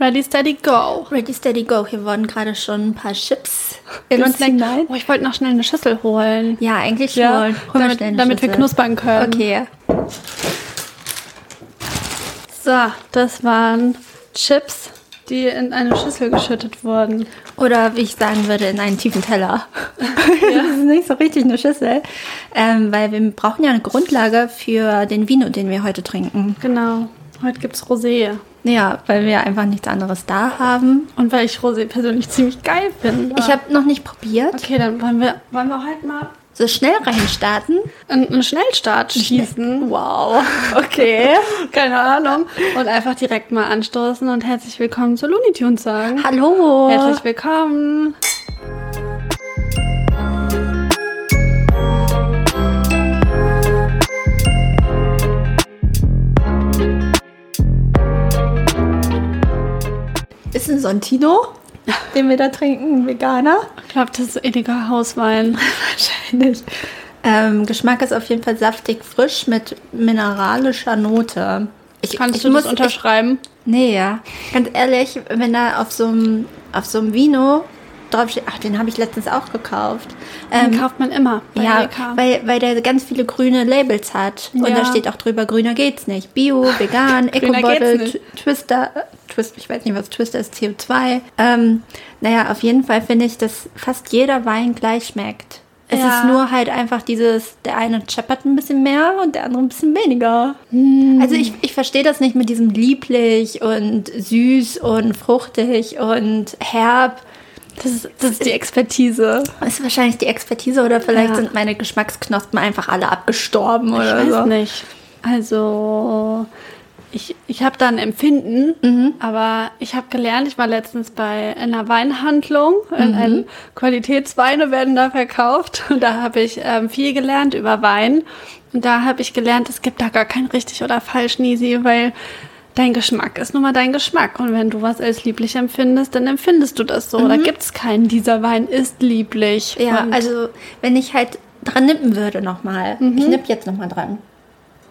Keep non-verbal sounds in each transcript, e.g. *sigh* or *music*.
Ready, steady, go. Ready, steady, go. Hier wurden gerade schon ein paar Chips In uns hinein. oh, ich wollte noch schnell eine Schüssel holen. Ja, eigentlich Ja, schon. Hol damit, schnell eine damit wir Schüssel. knuspern können. Okay. So, das waren Chips, die in eine Schüssel geschüttet wurden. Oder wie ich sagen würde, in einen tiefen Teller. *laughs* das ist nicht so richtig eine Schüssel. Ähm, weil wir brauchen ja eine Grundlage für den Vino, den wir heute trinken. Genau. Heute gibt's Rosé. Ja, weil wir einfach nichts anderes da haben. Und weil ich Rosé persönlich ziemlich geil finde. Ich habe noch nicht probiert. Okay, dann wollen wir, wollen wir heute mal So schnell reinstarten. einen, einen Schnellstart schießen. Wow. Okay. *laughs* Keine Ahnung. Und einfach direkt mal anstoßen und herzlich willkommen zu Looney Tunes sagen. Hallo. Herzlich willkommen. Ist ein Sontino, den wir da trinken, Veganer. Ich glaube, das ist ewiger Hauswein. *laughs* Wahrscheinlich. Ähm, Geschmack ist auf jeden Fall saftig frisch mit mineralischer Note. Ich, Kannst ich du muss, das unterschreiben? Ich, nee, ja. Ganz ehrlich, wenn da auf so einem auf so einem Vino draufsteht, ach, den habe ich letztens auch gekauft. Den Ähm, kauft man immer bei ja, weil, weil der ganz viele grüne Labels hat. Und Ja. da steht auch drüber, grüner geht's nicht. Bio, vegan, *laughs* Eco-Bottle, Twister, Twist, ich weiß nicht, was Twister ist, CO2. Ähm, naja, auf jeden Fall finde ich, dass fast jeder Wein gleich schmeckt. Es Ja. ist nur halt einfach dieses, der eine scheppert ein bisschen mehr und der andere ein bisschen weniger. Hm. Also ich, ich verstehe das nicht mit diesem lieblich und süß und fruchtig und herb. Das ist, das ist die Expertise. Das ist wahrscheinlich die Expertise oder vielleicht Ja. sind meine Geschmacksknospen einfach alle abgestorben oder Ich weiß so. nicht. Also, ich, ich habe da ein Empfinden, Mhm. aber ich habe gelernt, ich war letztens bei einer Weinhandlung, in Mhm. ein Qualitätsweine werden da verkauft und *laughs* da habe ich ähm, viel gelernt über Wein und da habe ich gelernt, es gibt da gar kein richtig oder falsch, Nisi, weil dein Geschmack ist nun mal dein Geschmack und wenn du was als lieblich empfindest, dann empfindest du das so. Da gibt es keinen, dieser Wein ist lieblich. Mhm. Ja, und also wenn ich halt dran nippen würde nochmal. Mhm. Ich nipp jetzt nochmal dran.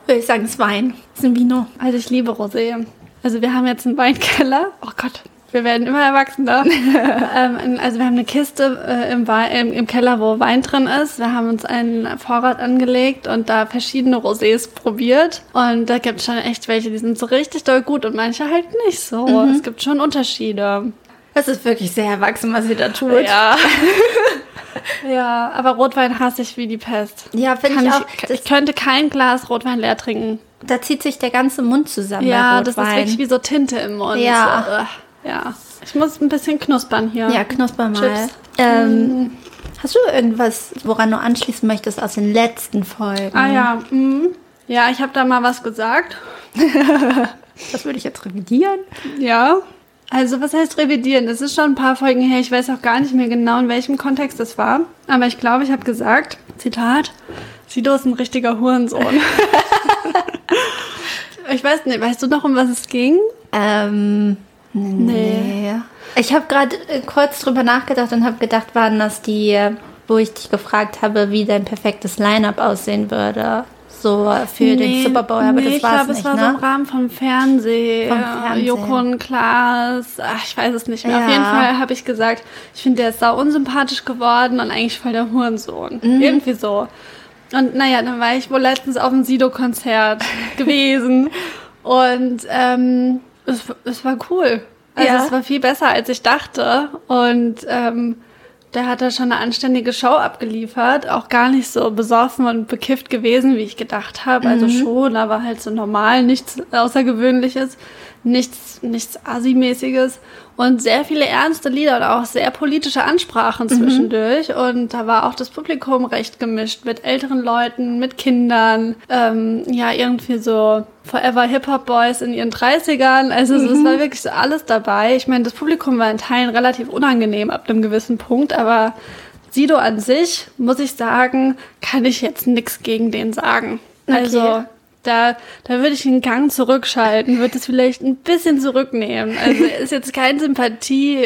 Würde ich sagen, es ist Wein. Es ist ein Vino. Also ich liebe Rosé. Also wir haben jetzt einen Weinkeller. Oh Gott, wir werden immer erwachsener. *laughs* ähm, also wir haben eine Kiste äh, im, im, im Keller, wo Wein drin ist. Wir haben uns einen Vorrat angelegt und da verschiedene Rosés probiert. Und da gibt es schon echt welche, die sind so richtig doll gut und manche halt nicht so. Es gibt schon Unterschiede. Das ist wirklich sehr erwachsen, was ihr da tut. Ja. *laughs* ja, aber Rotwein hasse ich wie die Pest. Ja, finde ich ich, auch. ich Das, könnte kein Glas Rotwein leer trinken. da zieht sich der ganze Mund zusammen Ja, bei das ist wirklich wie so Tinte im Mund. Ja. So, ja. Ich muss ein bisschen knuspern hier. Ja, knusper mal. Chips. Ähm, Hast du irgendwas, woran du anschließen möchtest aus den letzten Folgen? Ah ja, mhm. ja, ich habe da mal was gesagt. *laughs* Das würde ich jetzt revidieren. Ja. Also was heißt revidieren? Das ist schon ein paar Folgen her. Ich weiß auch gar nicht mehr genau, in welchem Kontext das war. Aber ich glaube, ich habe gesagt, Zitat, Sido ist ein richtiger Hurensohn. *laughs* ich weiß nicht, weißt du noch, um was es ging? Ähm, nee. Ich habe gerade äh, kurz drüber nachgedacht und habe gedacht, waren das die, äh, wo ich dich gefragt habe, wie dein perfektes Line-Up aussehen würde. So für den Super Bowl, aber nee, das war ich es glaube, nicht, es war ne? so im Rahmen vom Fernsehen. Vom Fernsehen. Joko und Klaas. Ach, ich weiß es nicht mehr. Auf Ja. jeden Fall habe ich gesagt, ich finde, der ist sau unsympathisch geworden und eigentlich voll der Hurensohn. Mhm. Irgendwie so. Und naja, dann war ich wohl letztens auf einem Sido-Konzert *laughs* gewesen. Und ähm, es, es war cool. Also Ja. es war viel besser, als ich dachte. Und ähm, der hat da schon eine anständige Show abgeliefert. Auch gar nicht so besoffen und bekifft gewesen, wie ich gedacht habe. Also Mhm. schon, aber halt so normal, nichts Außergewöhnliches, nichts, nichts Assi-mäßiges. Und sehr viele ernste Lieder und auch sehr politische Ansprachen Mhm. zwischendurch. Und da war auch das Publikum recht gemischt mit älteren Leuten, mit Kindern. Ähm, ja, irgendwie so Forever Hip-Hop Boys in ihren 30ern. Also so, es war wirklich so alles dabei. Ich meine, das Publikum war in Teilen relativ unangenehm ab einem gewissen Punkt, aber Sido an sich, muss ich sagen, kann ich jetzt nichts gegen den sagen. Also da, da würde ich den Gang zurückschalten, würde es vielleicht ein bisschen zurücknehmen. Also *laughs* ist jetzt kein Sympathie,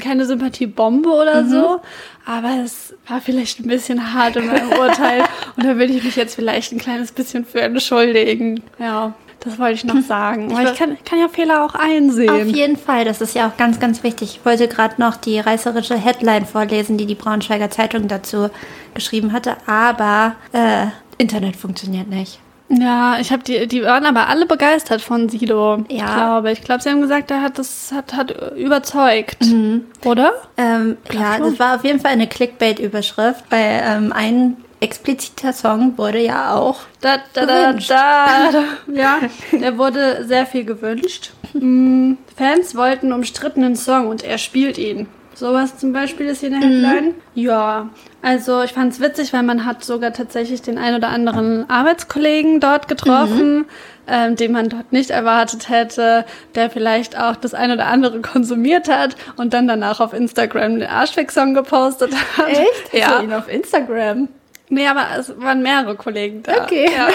keine Sympathiebombe oder so, aber es war vielleicht ein bisschen hart in meinem Urteil *laughs* und da würde ich mich jetzt vielleicht ein kleines bisschen für entschuldigen. Ja. Das wollte ich noch sagen. Weil ich kann, kann ja Fehler auch einsehen. Auf jeden Fall, das ist ja auch ganz, ganz wichtig. Ich wollte gerade noch die reißerische Headline vorlesen, die die Braunschweiger Zeitung dazu geschrieben hatte, aber äh, Internet funktioniert nicht. Ja, ich habe die, die waren aber alle begeistert von Sido. Ja. glaube ich. Glaube, sie haben gesagt, er hat das hat, hat überzeugt, oder? Ähm, ja, schon. das war auf jeden Fall eine Clickbait-Überschrift, weil ähm, ein expliziter Song wurde ja auch Da, da, da, da, da. *laughs* Ja, der wurde sehr viel gewünscht. Mm, Fans wollten umstrittenen Song und er spielt ihn. Sowas zum Beispiel ist hier in der Headline. Ja, also ich fand es witzig, weil man hat sogar tatsächlich den ein oder anderen Arbeitskollegen dort getroffen, ähm, den man dort nicht erwartet hätte, der vielleicht auch das ein oder andere konsumiert hat und dann danach auf Instagram den Arschfick-Song gepostet hat. Ja. Also ihn auf Instagram. Nee, aber es waren mehrere Kollegen da. Okay. Ja.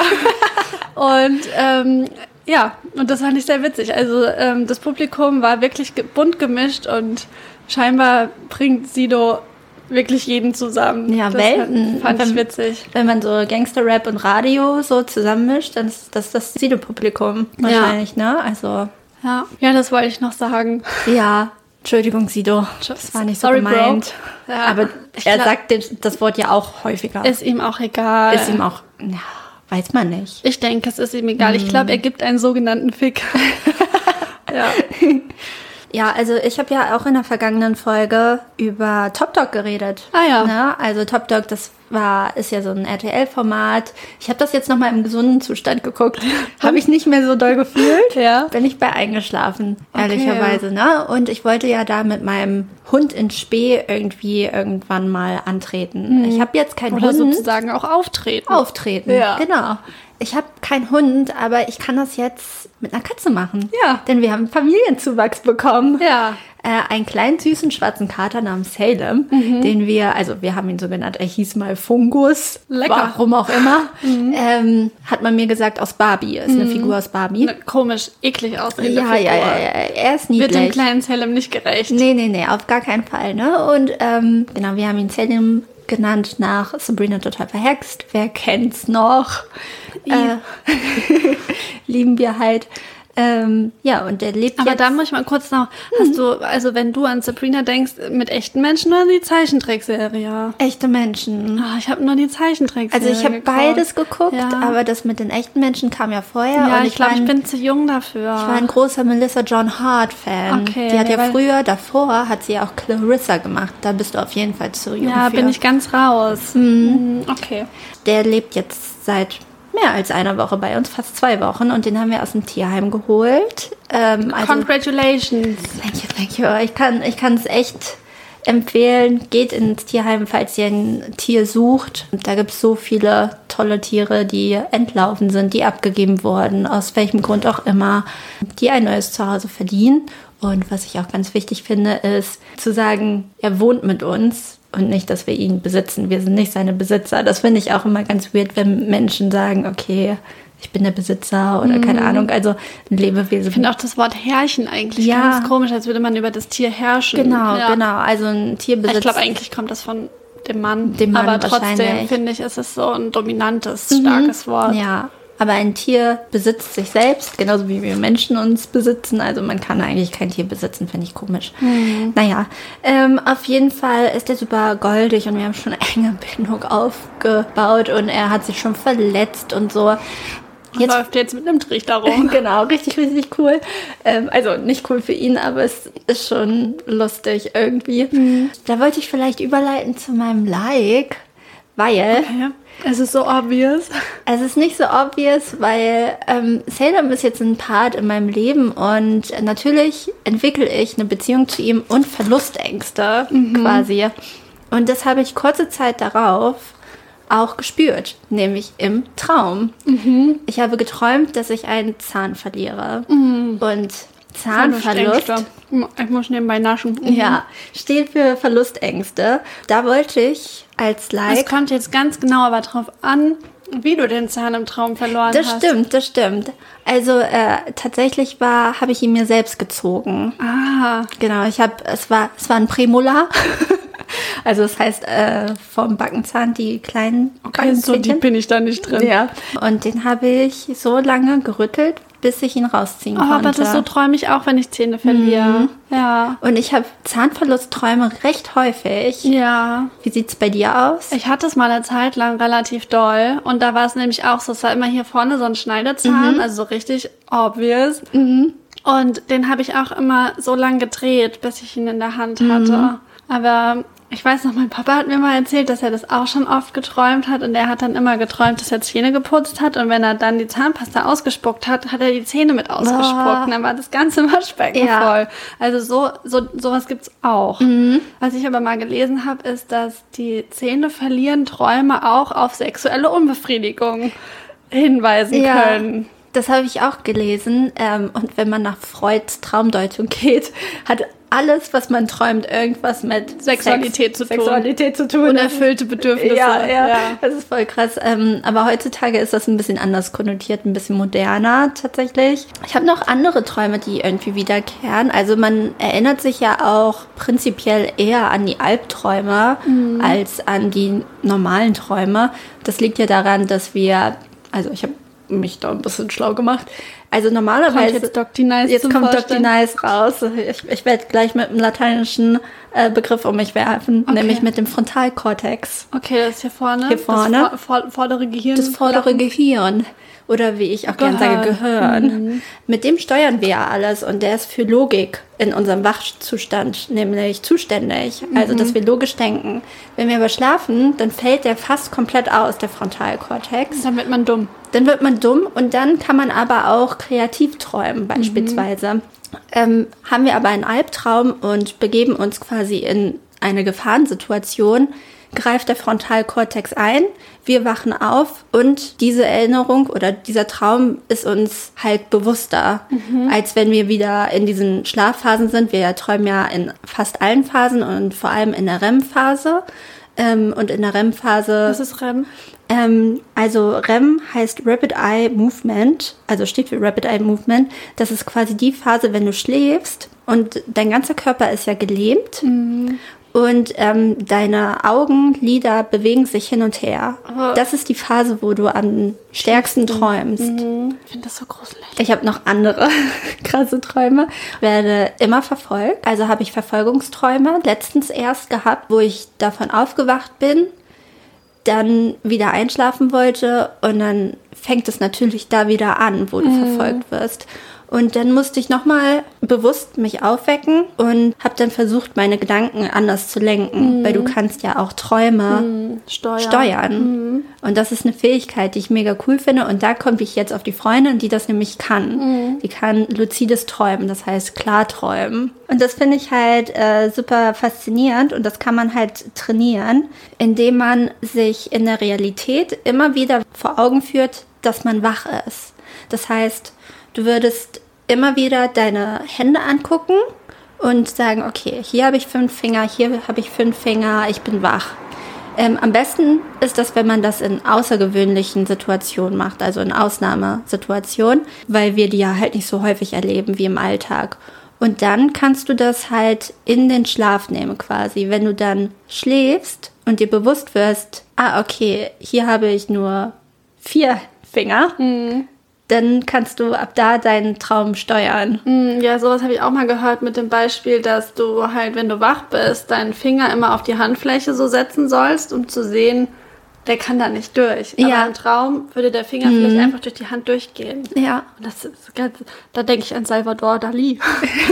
*laughs* Und ähm, ja, und das fand ich sehr witzig. Also ähm, das Publikum war wirklich bunt gemischt und scheinbar bringt Sido wirklich jeden zusammen. Ja, das Welten. Fand ich Wenn- witzig. Wenn man so Gangster-Rap und Radio so zusammenmischt, dann ist das das Sido-Publikum wahrscheinlich, ne? Also, Ja. ja, das wollte ich noch sagen. ja, Entschuldigung, Sido. Das war nicht so Sorry, gemeint. Ja, Aber ich er glaub- sagt das Wort ja auch häufiger. Ist ihm auch egal. Ist ihm auch, ja, weiß man nicht. ich denke, es ist ihm egal. Ich Mhm. glaube, er gibt einen sogenannten Fick. *laughs* ja. *laughs* Ja, also ich habe ja auch in der vergangenen Folge über Top Dog geredet. Ah ja. Ne? Also Top Dog, das war, ist ja so ein RTL-Format. Ich habe das jetzt nochmal im gesunden Zustand geguckt. *laughs* habe ich nicht mehr so doll gefühlt. *laughs* Ja. Bin ich bei eingeschlafen, Okay. ehrlicherweise. Ne? Und ich wollte ja da mit meinem Hund in Spee irgendwie irgendwann mal antreten. Ich habe jetzt keinen Oder Hund. sozusagen auch auftreten. Auftreten, Ja. genau. Ich habe keinen Hund, aber ich kann das jetzt mit einer Katze machen. Ja. Denn wir haben Familienzuwachs bekommen. Ja. Äh, einen kleinen süßen schwarzen Kater namens Salem, den wir, also wir haben ihn so genannt, er hieß mal Fungus. Lecker. Warum auch immer. *laughs* Ähm, hat man mir gesagt, aus Barbie. Ist eine Figur aus Barbie. Eine komisch, eklig aussehende Ja, ja, Figur. ja, ja. Er ist Wird dem niedlich. kleinen Salem nicht gerecht. Nee, nee, nee, auf gar keinen Fall. Ne? Und ähm, genau, wir haben ihn Salem genannt nach Sabrina total verhext. Wer kennt's noch? Äh, *laughs* lieben wir halt. Ähm, ja, und der lebt Aber jetzt... da muss ich mal kurz noch, hast du, also wenn du an Sabrina denkst, mit echten Menschen oder die Zeichentrickserie? echte Menschen. Ah, ich habe nur die Zeichentrickserie Also ich habe beides geguckt, Ja. aber das mit den echten Menschen kam ja vorher. Ja, und ich glaube, ich bin zu jung dafür. Ich war ein großer Melissa John Hart-Fan. Okay, die hat ja früher, davor, hat sie ja auch Clarissa gemacht. Da bist du auf jeden Fall zu jung ja, für. bin ich ganz raus. Mhm. Okay. Der lebt jetzt seit mehr als einer Woche bei uns, fast zwei Wochen. Und den haben wir aus dem Tierheim geholt. Ähm, also, Congratulations. thank you, thank you. Ich kann ich kann es echt empfehlen. Geht ins Tierheim, falls ihr ein Tier sucht. Da gibt es so viele tolle Tiere, die entlaufen sind, die abgegeben wurden, aus welchem Grund auch immer, die ein neues Zuhause verdienen. Und was ich auch ganz wichtig finde, ist zu sagen, er wohnt mit uns und nicht, dass wir ihn besitzen. Wir sind nicht seine Besitzer. Das finde ich auch immer ganz weird, wenn Menschen sagen, okay, ich bin der Besitzer oder keine Ahnung. Also ein Lebewesen. Ich finde auch das Wort Herrchen eigentlich Ja. ganz komisch, als würde man über das Tier herrschen. Genau, ja. genau. Also ein Tierbesitz. Ich glaube, eigentlich kommt das von dem Mann. Dem Mann Aber trotzdem finde ich, ist es so ein dominantes, starkes Wort. Ja, aber ein Tier besitzt sich selbst, genauso wie wir Menschen uns besitzen. Also man kann eigentlich kein Tier besitzen, finde ich komisch. Naja, ähm, auf jeden Fall ist er super goldig und wir haben schon eine *laughs* enge Bindung aufgebaut und er hat sich schon verletzt und so. Und Jetzt- läuft jetzt mit einem Trichter *laughs* rum. genau, richtig, richtig cool. Ähm, also nicht cool für ihn, aber es ist schon lustig irgendwie. Da wollte ich vielleicht überleiten zu meinem Like, weil Ja, es ist so obvious. es ist nicht so obvious, weil ähm, Salem ist jetzt ein Part in meinem Leben und natürlich entwickle ich eine Beziehung zu ihm und Verlustängste quasi. Und das habe ich kurze Zeit darauf auch gespürt, nämlich im Traum. Ich habe geträumt, dass ich einen Zahn verliere. Und Zahnverlust. Ich muss nebenbei naschen. ja, steht für Verlustängste. Da wollte ich als Es Like kommt jetzt ganz genau aber drauf an, wie du den Zahn im Traum verloren Das hast. stimmt, das stimmt. Also äh, tatsächlich war, habe ich ihn mir selbst gezogen. Ah, Genau, ich habe, es war, es war ein Prämolar. *laughs* also das heißt äh, vom Backenzahn die kleinen okay, so deep Backenzähnchen. bin ich da nicht drin. Ja. Und den habe ich so lange gerüttelt, bis ich ihn rausziehen Oh, konnte. aber das so träume ich auch, wenn ich Zähne verliere. Mhm. Ja. Und ich habe Zahnverlustträume recht häufig. Ja. Wie sieht's bei dir aus? Ich hatte es mal eine Zeit lang relativ doll und da war es nämlich auch so, es war immer hier vorne so ein Schneidezahn, also so richtig obvious. Und den habe ich auch immer so lang gedreht, bis ich ihn in der Hand hatte. Aber ich weiß noch, mein Papa hat mir mal erzählt, dass er das auch schon oft geträumt hat und er hat dann immer geträumt, dass er Zähne geputzt hat und wenn er dann die Zahnpasta ausgespuckt hat, hat er die Zähne mit ausgespuckt und dann war das ganze Waschbecken Ja. voll. Also so, so sowas gibt's auch. Was ich aber mal gelesen habe, ist, dass die Zähne verlieren Träume auch auf sexuelle Unbefriedigung hinweisen können. Das habe ich auch gelesen. Ähm, und wenn man nach Freuds Traumdeutung geht, hat alles, was man träumt, irgendwas mit Sexualität zu tun. Sexualität zu tun. Unerfüllte Bedürfnisse. Ja, ja, das ist voll krass. Ähm, aber heutzutage ist das ein bisschen anders konnotiert, ein bisschen moderner tatsächlich. Ich habe noch andere Träume, die irgendwie wiederkehren. Also man erinnert sich ja auch prinzipiell eher an die Albträume als an die normalen Träume. Das liegt ja daran, dass wir, also ich habe mich da ein bisschen schlau gemacht. Also normalerweise Kommt jetzt Doc Nice Jetzt kommt Dr. Vorstellen? Nice raus. Ich, ich werde gleich mit einem lateinischen äh, Begriff um mich werfen, nämlich mit dem Frontalkortex. Okay, das ist hier vorne. Hier vorne. Das vor, vor, vordere Gehirn. Das vordere Gehirn. Oder wie ich auch gerne sage, Gehirn. Gehirn. Mit dem steuern wir ja alles und der ist für Logik in unserem Wachzustand nämlich zuständig. Also, dass wir logisch denken. Wenn wir aber schlafen, dann fällt der fast komplett aus, der Frontalkortex. Dann wird man dumm. Dann wird man dumm und dann kann man aber auch kreativ träumen, beispielsweise. Ähm, haben wir aber einen Albtraum und begeben uns quasi in eine Gefahrensituation, greift der Frontalkortex ein, wir wachen auf und diese Erinnerung oder dieser Traum ist uns halt bewusster, als wenn wir wieder in diesen Schlafphasen sind. Wir träumen ja in fast allen Phasen und vor allem in der REM-Phase. Ähm, und in der REM-Phase Das ist REM. Ähm, also REM heißt Rapid Eye Movement, also steht für Rapid Eye Movement. Das ist quasi die Phase, wenn du schläfst und dein ganzer Körper ist ja gelähmt und ähm, deine Augenlider bewegen sich hin und her. Aber- das ist die Phase, wo du am stärksten träumst. Ich finde das so gruselig. Ich habe noch andere *laughs* krasse Träume. Werde immer verfolgt. Also habe ich Verfolgungsträume letztens erst gehabt, wo ich davon aufgewacht bin, dann wieder einschlafen wollte und dann fängt es natürlich da wieder an, wo du verfolgt wirst. Und dann musste ich nochmal bewusst mich aufwecken und habe dann versucht, meine Gedanken anders zu lenken, weil du kannst ja auch Träume Steuern. steuern. Und das ist eine Fähigkeit, die ich mega cool finde. Und da komme ich jetzt auf die Freundin, die das nämlich kann. Die kann luzides Träumen, das heißt Klarträumen. Und das finde ich halt äh, super faszinierend und das kann man halt trainieren, indem man sich in der Realität immer wieder vor Augen führt, dass man wach ist. Das heißt, du würdest immer wieder deine Hände angucken und sagen, okay, hier habe ich fünf Finger, hier habe ich fünf Finger, ich bin wach. Ähm, am besten ist das, wenn man das in außergewöhnlichen Situationen macht, also in Ausnahmesituationen, weil wir die ja halt nicht so häufig erleben wie im Alltag. Und dann kannst du das halt in den Schlaf nehmen quasi. Wenn du dann schläfst und dir bewusst wirst, ah, okay, hier habe ich nur vier Finger, dann kannst du ab da deinen Traum steuern. Hm, Ja, sowas habe ich auch mal gehört mit dem Beispiel, dass du halt, wenn du wach bist, deinen Finger immer auf die Handfläche so setzen sollst, um zu sehen, der kann da nicht durch. Aber Ja. im Traum würde der Finger vielleicht einfach durch die Hand durchgehen. Ja. Und das ist ganz, da denke ich an Salvador Dali.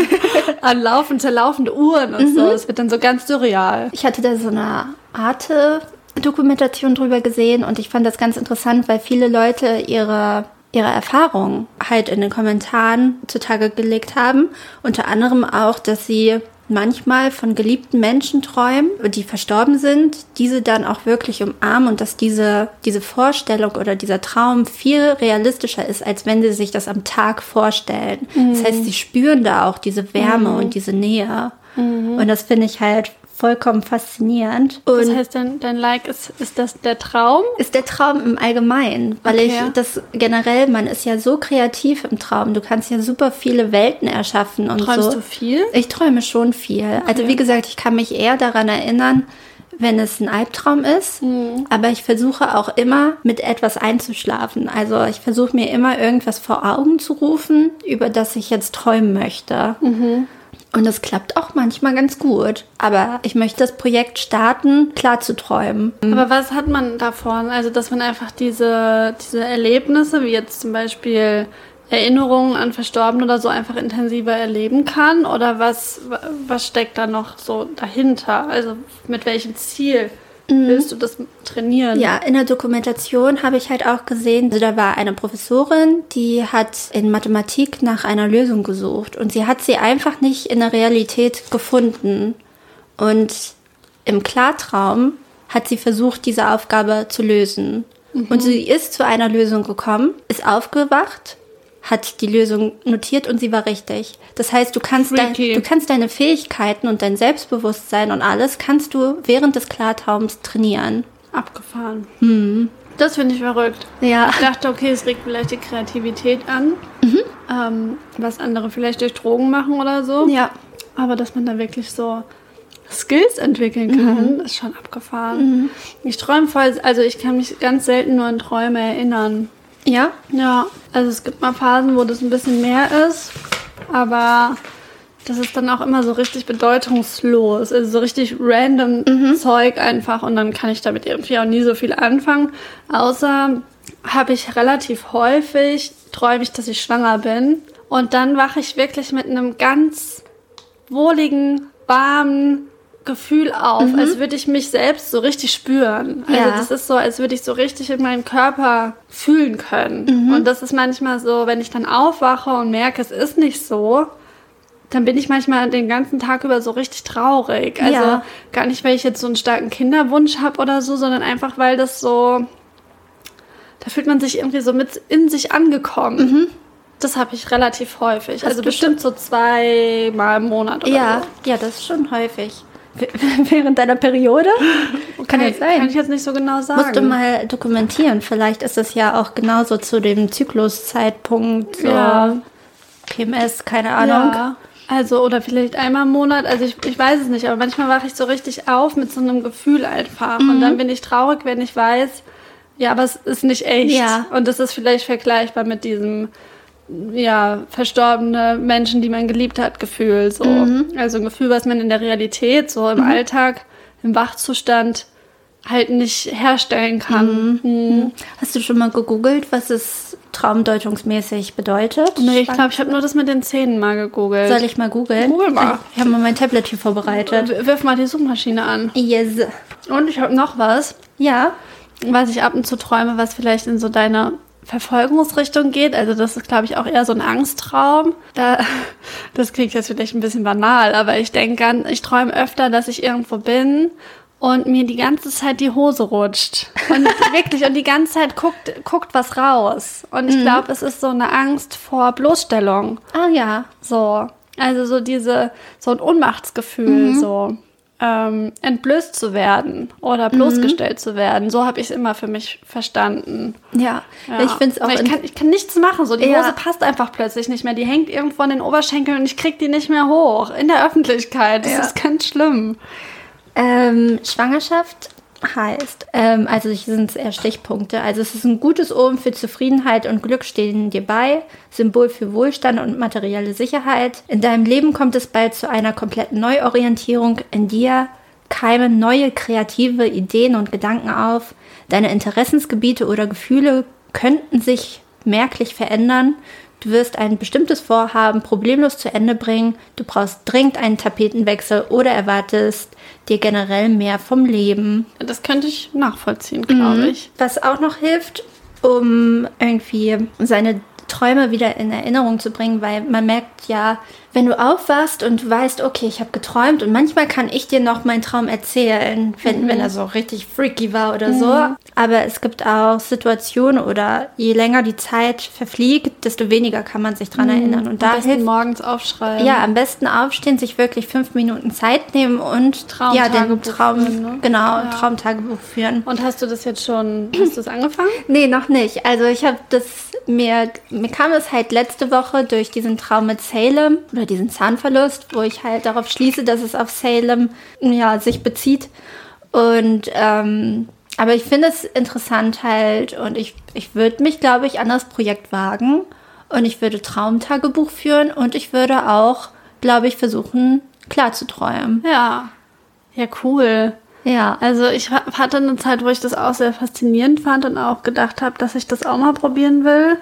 *laughs* an laufend, zerlaufende Uhren und so. Es wird dann so ganz surreal. Ich hatte da so eine Arte-Dokumentation drüber gesehen und ich fand das ganz interessant, weil viele Leute ihre, ihre Erfahrungen halt in den Kommentaren zutage gelegt haben. Unter anderem auch, dass sie manchmal von geliebten Menschen träumen, die verstorben sind, diese dann auch wirklich umarmen und dass diese, diese Vorstellung oder dieser Traum viel realistischer ist, als wenn sie sich das am Tag vorstellen. Das heißt, sie spüren da auch diese Wärme und diese Nähe. Und das finde ich halt vollkommen faszinierend. Und Das heißt, dein, dein Like ist, ist das der Traum? ist der Traum im Allgemeinen, weil Okay. ich das generell, man ist ja so kreativ im Traum. Du kannst ja super viele Welten erschaffen und Träumst so. du viel? Ich träume schon viel. Also wie gesagt, ich kann mich eher daran erinnern, wenn es ein Albtraum ist. Aber ich versuche auch immer mit etwas einzuschlafen. Also ich versuche mir immer irgendwas vor Augen zu rufen, über das ich jetzt träumen möchte. Und das klappt auch manchmal ganz gut. Aber ich möchte das Projekt starten, klar zu träumen. Aber was hat man davon? Also, dass man einfach diese, diese Erlebnisse, wie jetzt zum Beispiel Erinnerungen an Verstorbene oder so, einfach intensiver erleben kann? Oder was, was steckt da noch so dahinter? Also, mit welchem Ziel willst du das trainieren? Ja, in der Dokumentation habe ich halt auch gesehen, also da war eine Professorin, die hat in Mathematik nach einer Lösung gesucht und sie hat sie einfach nicht in der Realität gefunden. Und im Klartraum hat sie versucht, diese Aufgabe zu lösen. Und sie ist zu einer Lösung gekommen, ist aufgewacht, hat die Lösung notiert und sie war richtig. Das heißt, du kannst, dein, du kannst deine Fähigkeiten und dein Selbstbewusstsein und alles kannst du während des Klartraums trainieren. Abgefahren. Das finde ich verrückt. Ja. Ich dachte, okay, es regt vielleicht die Kreativität an, ähm, was andere vielleicht durch Drogen machen oder so. Ja. Aber dass man da wirklich so Skills entwickeln kann, ist schon abgefahren. Ich träume voll, also ich kann mich ganz selten nur an Träume erinnern. Ja. Ja, also es gibt mal Phasen, wo das ein bisschen mehr ist, aber das ist dann auch immer so richtig bedeutungslos, also so richtig random Zeug einfach und dann kann ich damit irgendwie auch nie so viel anfangen, außer habe ich relativ häufig, träume ich, dass ich schwanger bin und dann wache ich wirklich mit einem ganz wohligen, warmen Gefühl auf, als würde ich mich selbst so richtig spüren. Also Ja. das ist so, als würde ich so richtig in meinem Körper fühlen können. Und das ist manchmal so, wenn ich dann aufwache und merke, es ist nicht so, dann bin ich manchmal den ganzen Tag über so richtig traurig. Also Ja. gar nicht, weil ich jetzt so einen starken Kinderwunsch habe oder so, sondern einfach, weil das so, da fühlt man sich irgendwie so mit in sich angekommen. Das habe ich relativ häufig. also du bestimmt so zweimal im Monat oder Ja, so. ja, das ist schon häufig. *laughs* Während deiner Periode? Kann Kann, jetzt sein. kann ich jetzt nicht so genau sagen. Musst du mal dokumentieren. Vielleicht ist es ja auch genauso zu dem Zykluszeitpunkt. So Ja. PMS, keine Ahnung. Ja. Also, oder vielleicht einmal im Monat, also ich, ich weiß es nicht, aber manchmal wache ich so richtig auf mit so einem Gefühl einfach. Und Mhm. dann bin ich traurig, wenn ich weiß, ja, aber es ist nicht echt. Ja. Und das ist vielleicht vergleichbar mit diesem, ja, verstorbene Menschen, die man geliebt hat, Gefühl. So. Mhm. Also ein Gefühl, was man in der Realität, so im Alltag, im Wachzustand halt nicht herstellen kann. Mhm. Hast du schon mal gegoogelt, was es traumdeutungsmäßig bedeutet? Nee, ich glaube, ich habe nur das mit den Zähnen mal gegoogelt. Soll ich mal googeln? Google mal. Ich habe mal mein Tablet hier vorbereitet. Wirf mal die Suchmaschine an. Yes. Und ich habe noch was, Ja. was ich ab und zu träume, was vielleicht in so deine Verfolgungsrichtung geht. Also das ist, glaube ich, auch eher so ein Angsttraum. Da, *laughs* das klingt jetzt vielleicht ein bisschen banal, aber ich denke an, ich träume öfter, dass ich irgendwo bin und mir die ganze Zeit die Hose rutscht. Und *laughs* wirklich, und die ganze Zeit guckt, guckt was raus. Und ich glaube, es ist so eine Angst vor Bloßstellung. Ah ja. So, also so diese, so ein Ohnmachtsgefühl, so ähm, entblößt zu werden oder bloßgestellt zu werden. So habe ich es immer für mich verstanden. Ja. Ja. Ich finde es auch. Ich kann, ich kann nichts machen. So, die Ja. Hose passt einfach plötzlich nicht mehr. Die hängt irgendwo an den Oberschenkeln und ich krieg die nicht mehr hoch. In der Öffentlichkeit. Das Ja. ist ganz schlimm. Ähm, Schwangerschaft heißt, ähm, also sind es eher Stichpunkte. Also es ist ein gutes Omen für Zufriedenheit und Glück stehen dir bei, Symbol für Wohlstand und materielle Sicherheit. In deinem Leben kommt es bald zu einer kompletten Neuorientierung. In dir keimen neue kreative Ideen und Gedanken auf. Deine Interessensgebiete oder Gefühle könnten sich merklich verändern. Du wirst ein bestimmtes Vorhaben problemlos zu Ende bringen. Du brauchst dringend einen Tapetenwechsel oder erwartest dir generell mehr vom Leben. Das könnte ich nachvollziehen, glaube ich. Was auch noch hilft, um irgendwie seine Träume wieder in Erinnerung zu bringen, weil man merkt ja, wenn du aufwachst und weißt, okay, ich habe geträumt und manchmal kann ich dir noch meinen Traum erzählen, wenn, wenn er so richtig freaky war oder so. Aber es gibt auch Situationen oder je länger die Zeit verfliegt, desto weniger kann man sich dran erinnern. Und da Am besten hilft morgens aufschreiben. ja, am besten aufstehen, sich wirklich fünf Minuten Zeit nehmen und ja, den Traumtagebuch Traum, führen, ne? genau, Ja. Traumtagebuch führen. Und hast du das jetzt schon, hast du es angefangen? *laughs* Nee, noch nicht. Also ich habe das mir mir kam es halt letzte Woche durch diesen Traum mit Salem oder diesen Zahnverlust, wo ich halt darauf schließe, dass es auf Salem ja sich bezieht. Und ähm, aber ich finde es interessant halt und ich, ich würde mich, glaube ich, an das Projekt wagen und ich würde Traumtagebuch führen und ich würde auch, glaube ich, versuchen, klar zu träumen. Ja. Ja, cool. Ja. Also ich ha- hatte eine Zeit, wo ich das auch sehr faszinierend fand und auch gedacht habe, dass ich das auch mal probieren will.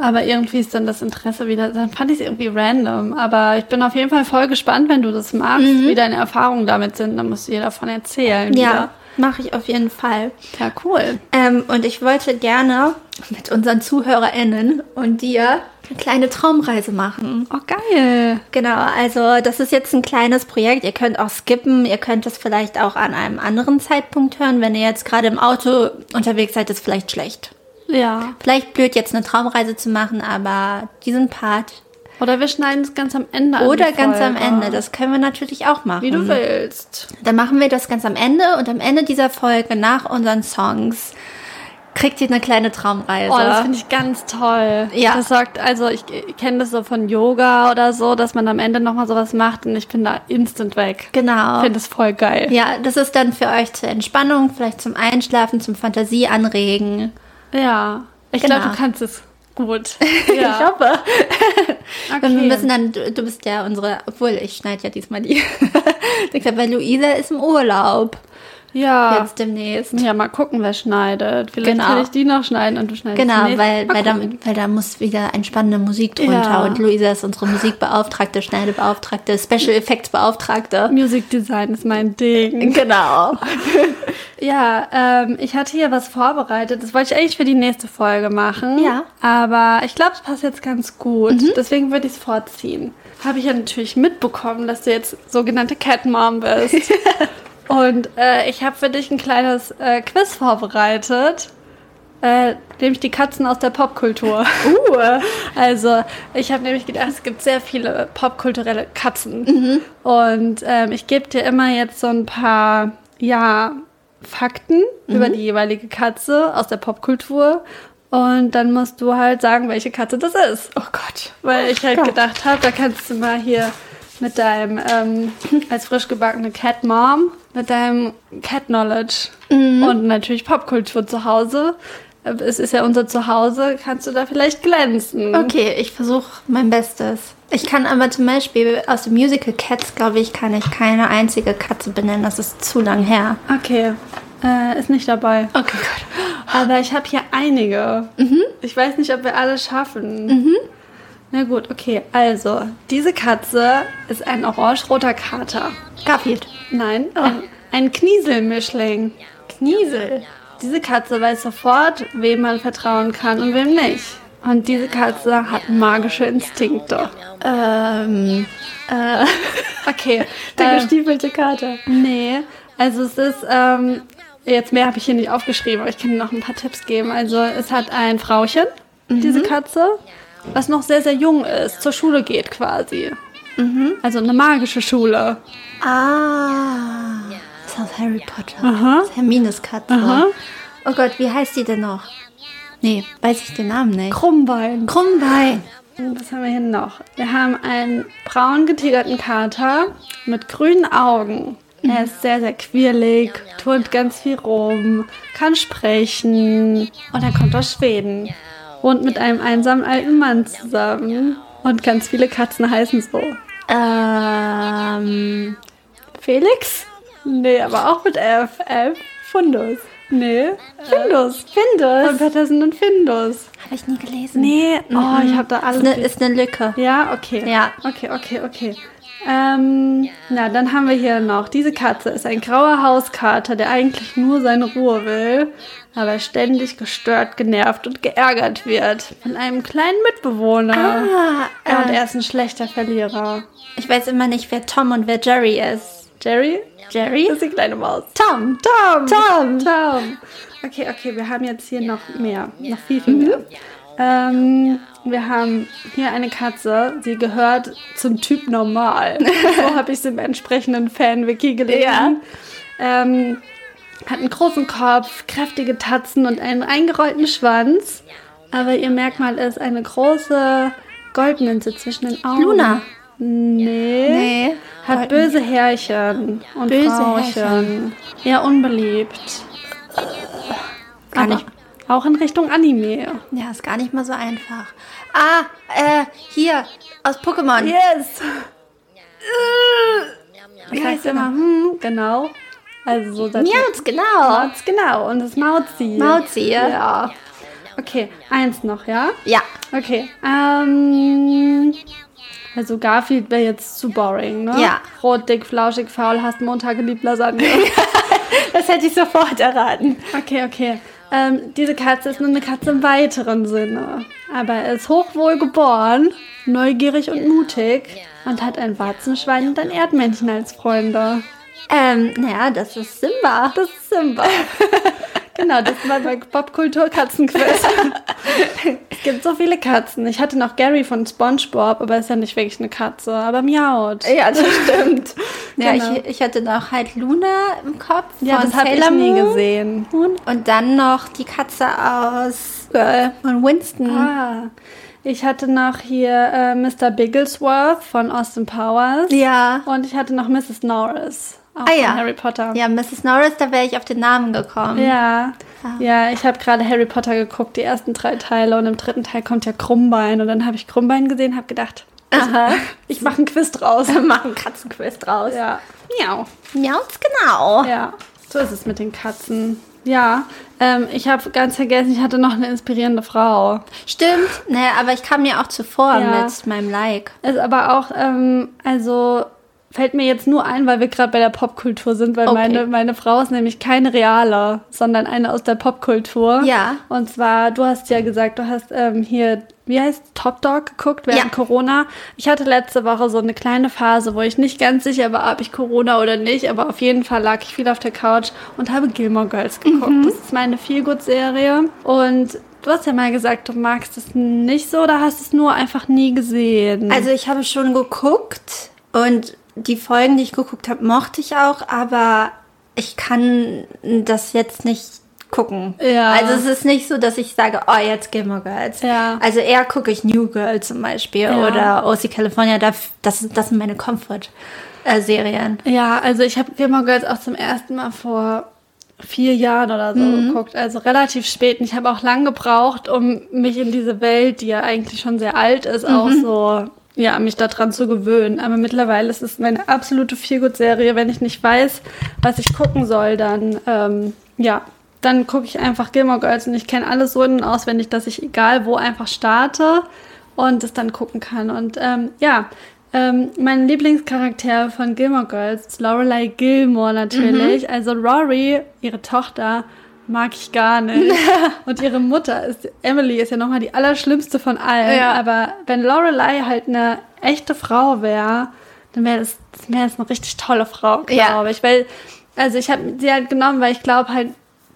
Aber irgendwie ist dann das Interesse wieder, dann fand ich es irgendwie random. Aber ich bin auf jeden Fall voll gespannt, wenn du das magst, wie deine Erfahrungen damit sind. Dann musst du dir davon erzählen. Ja, mache ich auf jeden Fall. Ja, cool. Ähm, und ich wollte gerne mit unseren ZuhörerInnen und dir eine kleine Traumreise machen. Oh, geil. Genau, also das ist jetzt ein kleines Projekt. Ihr könnt auch skippen. Ihr könnt es vielleicht auch an einem anderen Zeitpunkt hören. Wenn ihr jetzt gerade im Auto unterwegs seid, ist vielleicht schlecht. Ja. Vielleicht blöd, jetzt eine Traumreise zu machen, aber diesen Part Oder wir schneiden es ganz am Ende an oder die ganz am. Ende, das können wir natürlich auch machen. Wie du willst. Dann machen wir das ganz am Ende und am Ende dieser Folge nach unseren Songs kriegt ihr eine kleine Traumreise. Oh, das finde ich ganz toll. Ja. Das sagt, also ich, kenne das so von Yoga oder so, dass man am Ende nochmal sowas macht und ich bin da instant weg. genau. Ich finde das voll geil. Ja, das ist dann für euch zur Entspannung, vielleicht zum Einschlafen, zum Fantasie anregen. Ja. Ich Genau. glaube, du kannst es gut. *laughs* Ich hoffe. *laughs* Okay. Wir müssen dann, du, du bist ja unsere, obwohl ich schneide ja diesmal die. *laughs* Ich glaube, weil Luisa ist im Urlaub ja. jetzt demnächst. Ja, mal gucken, wer schneidet. Vielleicht Genau. kann ich die noch schneiden und du schneidest Genau, die weil, weil, da, weil da muss wieder entspannende Musik drunter Ja. und Luisa ist unsere Musikbeauftragte, Schneidebeauftragte, Special Effects Beauftragte. Music Design ist mein Ding. *laughs* Genau. *laughs* Ja, ähm, ich hatte hier was vorbereitet. Das wollte ich eigentlich für die nächste Folge machen. Ja. Mhm. Aber ich glaube, es passt jetzt ganz gut. Deswegen würde ich es vorziehen. Habe ich ja natürlich mitbekommen, dass du jetzt sogenannte Cat Mom bist. *laughs* Und äh, ich habe für dich ein kleines äh, Quiz vorbereitet. Äh, nämlich die Katzen aus der Popkultur. Uh. *laughs* Also, ich habe nämlich gedacht, es gibt sehr viele popkulturelle Katzen. Und ähm, ich gebe dir immer jetzt so ein paar, ja, Fakten über die jeweilige Katze aus der Popkultur. Und dann musst du halt sagen, welche Katze das ist. Oh Gott. Weil ich halt gedacht habe, da kannst du mal hier mit deinem, ähm, *clears throat* als frisch gebackene Cat Mom, mit deinem Cat Knowledge und natürlich Popkultur zu Hause. Es ist ja unser Zuhause, kannst du da vielleicht glänzen. Okay, ich versuche mein Bestes. Ich kann aber zum Beispiel aus dem Musical Cats, glaube ich, kann ich keine einzige Katze benennen. Das ist zu lang her. Okay, äh, ist nicht dabei. Okay, gut. Aber ich habe hier einige. Ich weiß nicht, ob wir alle schaffen. Na gut, okay. Also, diese Katze ist ein orange-roter Kater. Garfield. Nein, ein, ein Knieselmischling. Kniesel. Diese Katze weiß sofort, wem man vertrauen kann und wem nicht. Und diese Katze hat magische Instinkte. Ähm, *laughs* Okay, der ähm, gestiefelte Kater. Nee, also es ist, ähm, jetzt mehr habe ich hier nicht aufgeschrieben, aber ich kann dir noch ein paar Tipps geben. Also es hat ein Frauchen, diese Katze, was noch sehr, sehr jung ist, zur Schule geht quasi. Also eine magische Schule. Ah. Das ist aus Harry Potter. Aha. Das ist Hermines Katze. Aha. Oh Gott, wie heißt die denn noch? Nee, weiß ich den Namen nicht. Krummbein. Krummbein. Was haben wir hier noch? Wir haben einen braun getigerten Kater mit grünen Augen. Er ist sehr, sehr quirlig, turnt ganz viel rum, kann sprechen und er kommt aus Schweden. Wohnt mit einem einsamen alten Mann zusammen und ganz viele Katzen heißen so. Ähm, Felix? Nee, aber auch mit F. F. Fundus. Nee, Findus. Von Findus. Patterson und Findus. Habe ich nie gelesen. Nee, oh, ich habe da alles. Ist eine, ist eine Lücke. Ja, okay. Ja. Okay, okay, okay. Ähm, na, dann haben wir hier noch, diese Katze ist ein grauer Hauskater, der eigentlich nur seine Ruhe will, aber ständig gestört, genervt und geärgert wird von einem kleinen Mitbewohner. Ah, Ja, und äh, er ist ein schlechter Verlierer. ich weiß immer nicht, wer Tom und wer Jerry ist. Jerry? Jerry? Das ist die kleine Maus. Tom. Tom! Tom. Tom! Okay, okay, wir haben jetzt hier noch mehr. Noch viel, viel mehr. Ähm, wir haben hier eine Katze, sie gehört zum Typ normal. *laughs* so habe ich es im entsprechenden Fan-Wiki gelesen. Ja. Ähm, hat einen großen Kopf, kräftige Tatzen und einen eingerollten Schwanz. Aber ihr Merkmal ist eine große Goldmünze zwischen den Augen. Luna. Nee. Nee. Hat böse Härchen und Böse Frauchen. Ja, unbeliebt. Gar Aber nicht. Auch in Richtung Anime. Ja, ist gar nicht mal so einfach. Ah, äh, hier, aus Pokémon. Yes! Wie Ich heißt sag immer, hm, genau. Also so das Miauz, genau. Mauz, genau. Und das Mauzi. Mauzi, ja. Ja. Okay, eins noch, ja? Ja. Okay. Ähm, also Garfield wäre jetzt zu boring, ne? Ja. Rot, dick, flauschig, faul, hast Montag geliebt, Lasagne. *laughs* Das hätte ich sofort erraten. okay, okay. Ähm, diese Katze ist nur eine Katze im weiteren Sinne. Aber er ist hochwohl geboren, neugierig und mutig und hat ein Warzenschwein und ein Erdmännchen als Freunde. Ähm, naja, das ist Simba. Das ist Simba. *laughs* genau, das war mein Popkultur-Katzenquiz. *laughs* es gibt so viele Katzen. Ich hatte noch Gary von SpongeBob, aber ist ja nicht wirklich eine Katze, aber miaut. Ja, das *laughs* stimmt. ja, Genau. ich, ich hatte noch halt Luna im Kopf. Ja, von das habe ich nie gesehen. Und dann noch die Katze aus Girl von Winston. Ah, ich hatte noch hier äh, Mr. Bigglesworth von Austin Powers. Ja. Und ich hatte noch Mrs. Norris. Auch Ah, ja. Harry Potter. Ja, Mrs. Norris, da wäre ich auf den Namen gekommen. Ja, Ah. ja, ich habe gerade Harry Potter geguckt, die ersten drei Teile und im dritten Teil kommt ja Krummbein und dann habe ich Krummbein gesehen, habe gedacht, Aha. *laughs* ich mache einen Quiz draus. *laughs* Wir machen Katzenquiz draus. Ja. Miau. Miauz, genau. Ja, so ist es mit den Katzen. Ja, ähm, ich habe ganz vergessen, ich hatte noch eine inspirierende Frau. Stimmt. Naja, aber ich kam mir auch zuvor Ja. mit meinem Like. Ist aber auch, ähm, also fällt mir jetzt nur ein, weil wir gerade bei der Popkultur sind, weil Okay. meine, meine Frau ist nämlich keine reale, sondern eine aus der Popkultur. Ja. Und zwar, du hast ja gesagt, du hast ähm, hier, wie heißt Top Dog geguckt während Ja. Corona. Ich hatte letzte Woche so eine kleine Phase, wo ich nicht ganz sicher war, ob ich Corona oder nicht, aber auf jeden Fall lag ich viel auf der Couch und habe Gilmore Girls geguckt. Mhm. Das ist meine Feelgood-Serie und Du hast ja mal gesagt, du magst es nicht so oder hast es nur einfach nie gesehen? Also ich habe schon geguckt und die Folgen, die ich geguckt habe, mochte ich auch, aber ich kann das jetzt nicht gucken. Ja. Also es ist nicht so, dass ich sage, oh, jetzt Gilmore Girls. Ja. Also eher gucke ich New Girl zum Beispiel Ja. oder OC California. Das, das, das sind meine Comfort-Serien. Ja, also ich habe Gilmore Girls auch zum ersten Mal vor vier Jahren oder so geguckt, also relativ spät. Und ich habe auch lang gebraucht, um mich in diese Welt, die ja eigentlich schon sehr alt ist, auch so, ja, mich daran zu gewöhnen. Aber mittlerweile ist es meine absolute Feelgood-Serie. Wenn ich nicht weiß, was ich gucken soll, dann, ähm, ja, dann gucke ich einfach Gilmore Girls und ich kenne alles so in- und auswendig, dass ich egal wo einfach starte und es dann gucken kann. Und ähm, ja, ähm, mein Lieblingscharakter von Gilmore Girls ist Lorelei Gilmore natürlich. Also Rory, ihre Tochter, mag ich gar nicht. *laughs* und ihre Mutter ist, Emily ist ja nochmal die allerschlimmste von allen. Ja. Aber wenn Lorelei halt eine echte Frau wäre, dann wäre das, wär das eine richtig tolle Frau, glaube Ja. ich. Weil, also ich habe sie halt genommen, weil ich glaube halt,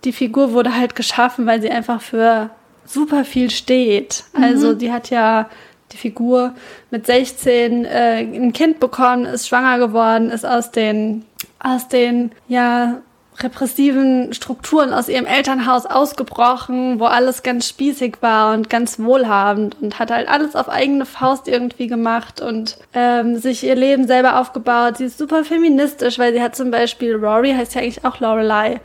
die Figur wurde halt geschaffen, weil sie einfach für super viel steht. Also die hat ja die Figur mit 16 äh, ein Kind bekommen, ist schwanger geworden, ist aus den aus den ja repressiven Strukturen aus ihrem Elternhaus ausgebrochen, wo alles ganz spießig war und ganz wohlhabend und hat halt alles auf eigene Faust irgendwie gemacht und ähm, sich ihr Leben selber aufgebaut. Sie ist super feministisch, weil sie hat zum Beispiel Rory heißt ja eigentlich auch Lorelei,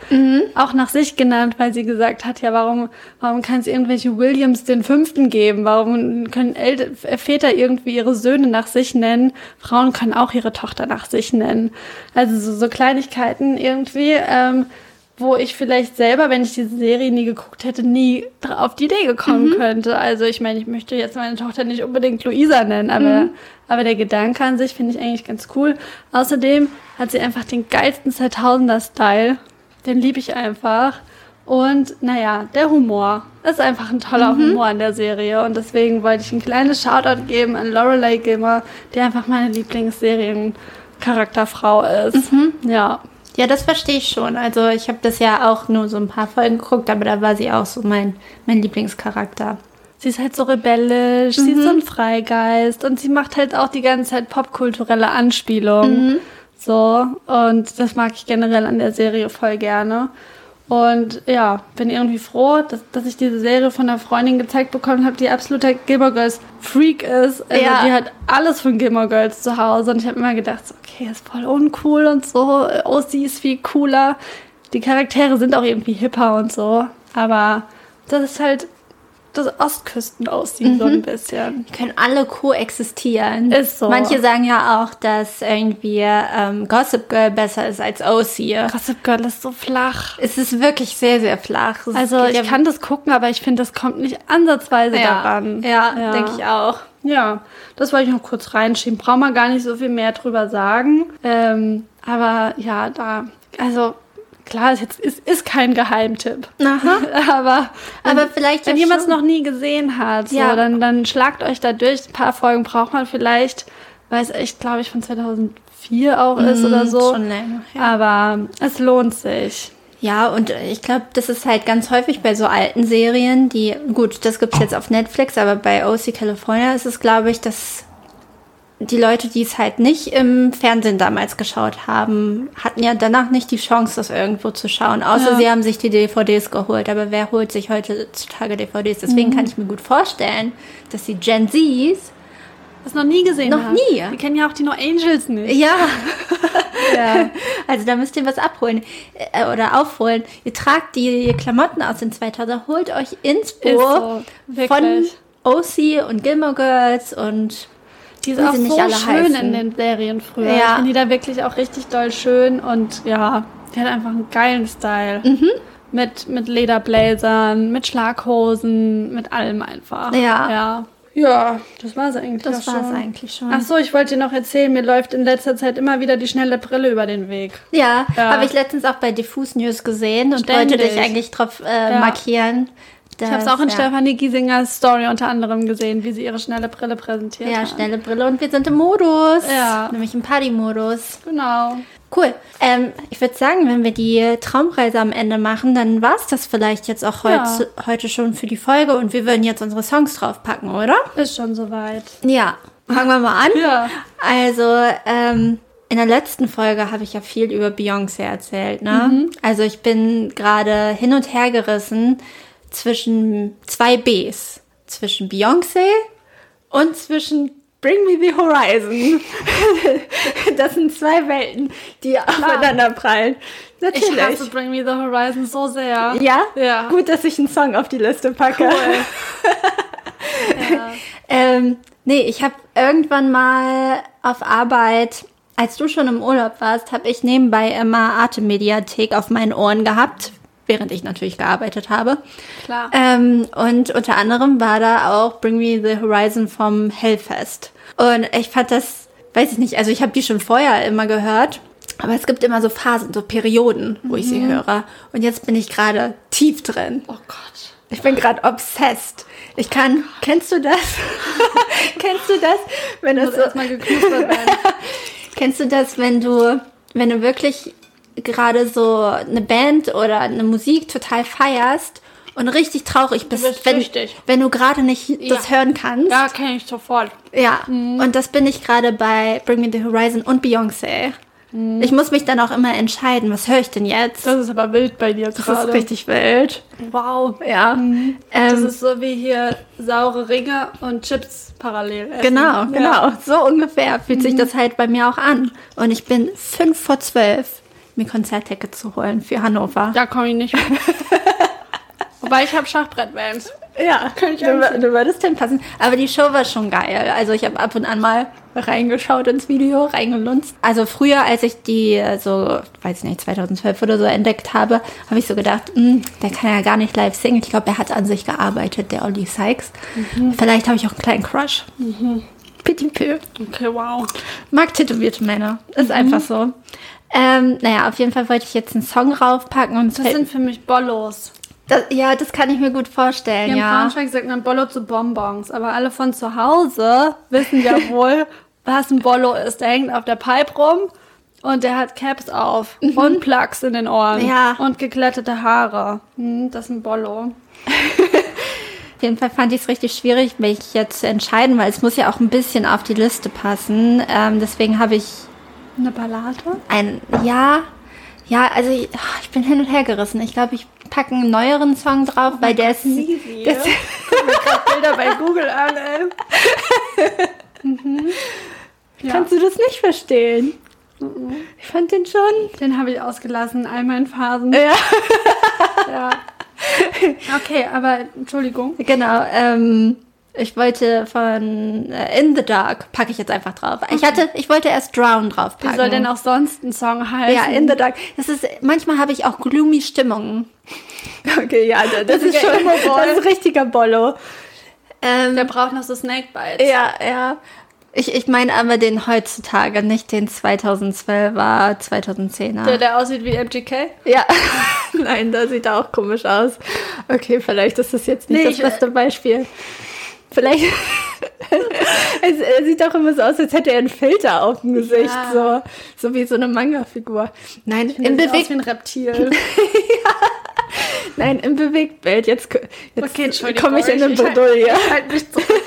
auch nach sich genannt, weil sie gesagt hat, ja warum warum kann es irgendwelche Williams den Fünften geben? Warum können El Väter irgendwie ihre Söhne nach sich nennen? Frauen können auch ihre Tochter nach sich nennen. Also so, so Kleinigkeiten irgendwie, ähm, wo ich vielleicht selber, wenn ich diese Serie nie geguckt hätte, nie auf die Idee gekommen könnte. Also ich meine, ich möchte jetzt meine Tochter nicht unbedingt Luisa nennen, aber, aber der Gedanke an sich finde ich eigentlich ganz cool. Außerdem hat sie einfach den geilsten 2000er-Style. Den liebe ich einfach. Und naja, der Humor ist einfach ein toller Humor in der Serie. Und deswegen wollte ich ein kleines Shoutout geben an Lorelei Gilmer, die einfach meine Lieblingsseriencharakterfrau ist. Ja. Ja, das verstehe ich schon. Also ich habe das ja auch nur so ein paar Folgen geguckt, aber da war sie auch so mein, mein Lieblingscharakter. Sie ist halt so rebellisch, sie ist so ein Freigeist und sie macht halt auch die ganze Zeit popkulturelle Anspielungen. So, und das mag ich generell an der Serie voll gerne. Und ja, bin irgendwie froh, dass, dass ich diese Serie von einer Freundin gezeigt bekommen habe, die absoluter Gilmore Girls Freak ist. Also Ja. die hat alles von Gilmore Girls zu Hause. Und ich habe immer gedacht, okay, ist voll uncool und so. OC ist viel cooler. Die Charaktere sind auch irgendwie hipper und so. Aber das ist halt das Ostküsten aussieht so ein bisschen. Die können alle koexistieren. Ist so. Manche sagen ja auch, dass irgendwie ähm, Gossip Girl besser ist als OC. Gossip Girl ist so flach. Es ist wirklich sehr, sehr flach. Es Also ich ja- kann das gucken, aber ich finde, das kommt nicht ansatzweise ja, daran. ja, denke ich auch. Ja, das wollte ich noch kurz reinschieben. Braucht man gar nicht so viel mehr drüber sagen. Ähm, aber ja, da, also klar, es ist, ist, ist kein Geheimtipp. Aha. *laughs* aber Aber vielleicht wenn ja jemand es noch nie gesehen hat, Ja. so, dann, dann schlagt euch da durch. Ein paar Folgen braucht man vielleicht, weil es echt, glaube ich, von 2004 auch ist oder so. Mhm, Schon länger. Ja. Aber es lohnt sich. Ja, und ich glaube, das ist halt ganz häufig bei so alten Serien, die, gut, das gibt's jetzt auf Netflix, aber bei OC California ist es, glaube ich, dass die Leute, die es halt nicht im Fernsehen damals geschaut haben, hatten ja danach nicht die Chance, das irgendwo zu schauen. Außer Ja. sie haben sich die DVDs geholt. Aber wer holt sich heutzutage DVDs? Deswegen kann ich mir gut vorstellen, dass die Gen Zs Das noch nie gesehen Noch hat. nie? Wir kennen ja auch die No Angels nicht. Ja, *laughs* Ja. also da müsst ihr was abholen äh, oder aufholen. Ihr tragt die Klamotten aus den 2000er, holt euch Inspo Ist so, von. OC und Gilmore Girls und Die ist wie auch so schön heißen. in den Serien früher. Ja. Ich finde die da wirklich auch richtig doll schön und ja, die hat einfach einen geilen Style. Mhm. Mit, mit Lederbläsern, mit Schlaghosen, mit allem einfach. Ja. Ja, ja das war es eigentlich das auch war es schon. eigentlich schon. Ach so, ich wollte dir noch erzählen, mir läuft in letzter Zeit immer wieder die schnelle Brille über den Weg. Ja, Ja. habe ich letztens auch bei Diffus News gesehen und Ständig. wollte dich eigentlich drauf äh, Ja. markieren. Ich habe es auch in ja. Stefanie Giesingers Story unter anderem gesehen, wie sie ihre schnelle Brille präsentiert Ja, hat. schnelle Brille und wir sind im Modus. Ja. Nämlich im Party-Modus. Genau. Cool. Ähm, ich würde sagen, wenn wir die Traumreise am Ende machen, dann war es das vielleicht jetzt auch Ja. heute, heute schon für die Folge und wir würden jetzt unsere Songs draufpacken, oder? Ist schon soweit. Ja. Fangen wir mal an. Ja. Also, ähm, in der letzten Folge habe ich ja viel über Beyoncé erzählt, ne? Mhm. Also ich bin gerade hin und her gerissen zwischen zwei Bs. Zwischen Beyoncé und zwischen Bring Me the Horizon. *laughs* das sind zwei Welten, die aufeinander prallen. Natürlich. Ich hasse Bring Me the Horizon so sehr. ja? Ja. Gut, dass ich einen Song auf die Liste packe. Cool. *laughs* ja. Ähm, nee, ich habe irgendwann mal auf Arbeit, als du schon im Urlaub warst, habe ich nebenbei immer Atemmediathek auf meinen Ohren gehabt, während ich natürlich gearbeitet habe. Klar. Ähm, und unter anderem war da auch Bring Me the Horizon vom Hellfest. Und ich fand das, weiß ich nicht, also ich habe die schon vorher immer gehört. Aber es gibt immer so Phasen, so Perioden, wo ich sie höre. Und jetzt bin ich gerade tief drin. oh Gott. Ich bin gerade obsessed. Ich kann. Kennst du das? *laughs* kennst du das, wenn das so, erstmal werden. *laughs* Kennst du das, wenn du, wenn du wirklich gerade so eine Band oder eine Musik total feierst und richtig traurig bist, bist wenn, wenn du gerade nicht das Ja. hören kannst? Ja, kenne ich sofort. Ja. Und das bin ich gerade bei Bring Me the Horizon und Beyoncé. Ich muss mich dann auch immer entscheiden, was höre ich denn jetzt? Das ist aber wild bei dir Das gerade. ist richtig wild. Wow. Ja. Das Ähm, ist so wie hier saure Ringe und Chips parallel essen. Genau, Ja. genau. So ungefähr fühlt sich das halt bei mir auch an. Und ich bin fünf vor zwölf, mir Konzertticket zu holen für Hannover. Da komme ich nicht. *laughs* Wobei ich habe Schachbrettbands. Ja, ich du, du würdest hinpassen. Aber die Show war schon geil. Also ich habe ab und an mal reingeschaut ins Video, reingelunzt. Also früher, als ich die so, weiß nicht, 2012 oder so entdeckt habe, habe ich so gedacht, "Hm, der kann ja gar nicht live singen. Ich glaube, er hat an sich gearbeitet, der Olli Sykes. Vielleicht habe ich auch einen kleinen Crush. Petit peu. Okay, wow. Mag tätowierte Männer. Ist einfach so. Ähm, naja, auf jeden Fall wollte ich jetzt einen Song raufpacken und Das sind für mich Bollos. das, ja, das kann ich mir gut vorstellen, Hier in ja. Braunschweig sagt man Bollo zu Bonbons, aber alle von zu Hause wissen ja *laughs* wohl, was ein Bollo ist. Der hängt auf der Pipe rum und der hat Caps auf und Plugs in den Ohren Mhm. Ja. und geglättete Haare. Hm, das ist ein Bollo. Auf jeden Fall fand ich es richtig schwierig, mich jetzt zu entscheiden, weil es muss ja auch ein bisschen auf die Liste passen. Ähm, deswegen habe ich Eine Ballade? ein, ja, Ja, also ich, ach, ich bin hin und her gerissen. Ich glaube, ich packe einen neueren Song drauf, weil der ist. Easy. Mir gerade Bilder bei Google an, ey. *laughs* mhm. ja. Kannst du das nicht verstehen? Ich fand den schon. Den habe ich ausgelassen, all meinen Phasen. Ja. Ja. Okay, aber Entschuldigung. Genau. Ähm, ich wollte von äh, In the Dark packe ich jetzt einfach drauf. Ich hatte, ich wollte erst Drown drauf Wie packen. soll denn auch sonst ein Song heißen? Ja, In the Dark. Das ist, manchmal habe ich auch gloomy Stimmungen. *laughs* Okay, ja, das, ist schon, Emo-Boy. das ist richtiger Bollo. Ähm, Der braucht noch so Snakebites. Ja, ja. Ich, ich meine aber den heutzutage, nicht den 2012er, 2010er. Der, der aussieht wie MGK. ja, *laughs* nein, da sieht er auch komisch aus. Okay, vielleicht ist das jetzt nicht Nee, das beste Beispiel. Vielleicht. *laughs* es, er sieht auch immer so aus, als hätte er einen Filter auf dem Gesicht, Ja. so, so wie so eine Manga-Figur. Nein, im, aus Beweg ein Reptil. *laughs* nein, im Bewegtbild. Jetzt, jetzt Okay, komme ich in eine Ich halt- Bredouille. halt zurück. *laughs*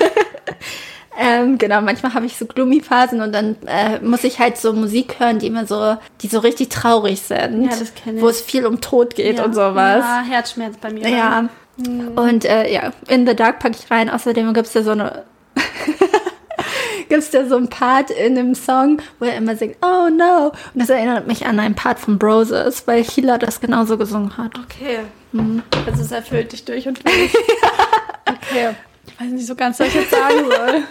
Ähm, genau, manchmal habe ich so Gloomy-Phasen und dann äh, muss ich halt so Musik hören, die immer so, die so richtig traurig sind. Ja, das kenn ich. Wo es viel um Tod geht und sowas. Ja, Herzschmerz bei mir. Ja. Und äh, ja, In the Dark packe ich rein. Außerdem gibt es da so eine. *laughs* gibt es da so einen Part in dem Song, wo er immer singt, oh no. Und das erinnert mich an einen Part von Broses, weil Hila das genauso gesungen hat. Okay. Also es erfüllt dich durch und durch. *laughs* Okay. Ich weiß nicht so ganz, was ich jetzt sagen *laughs* soll.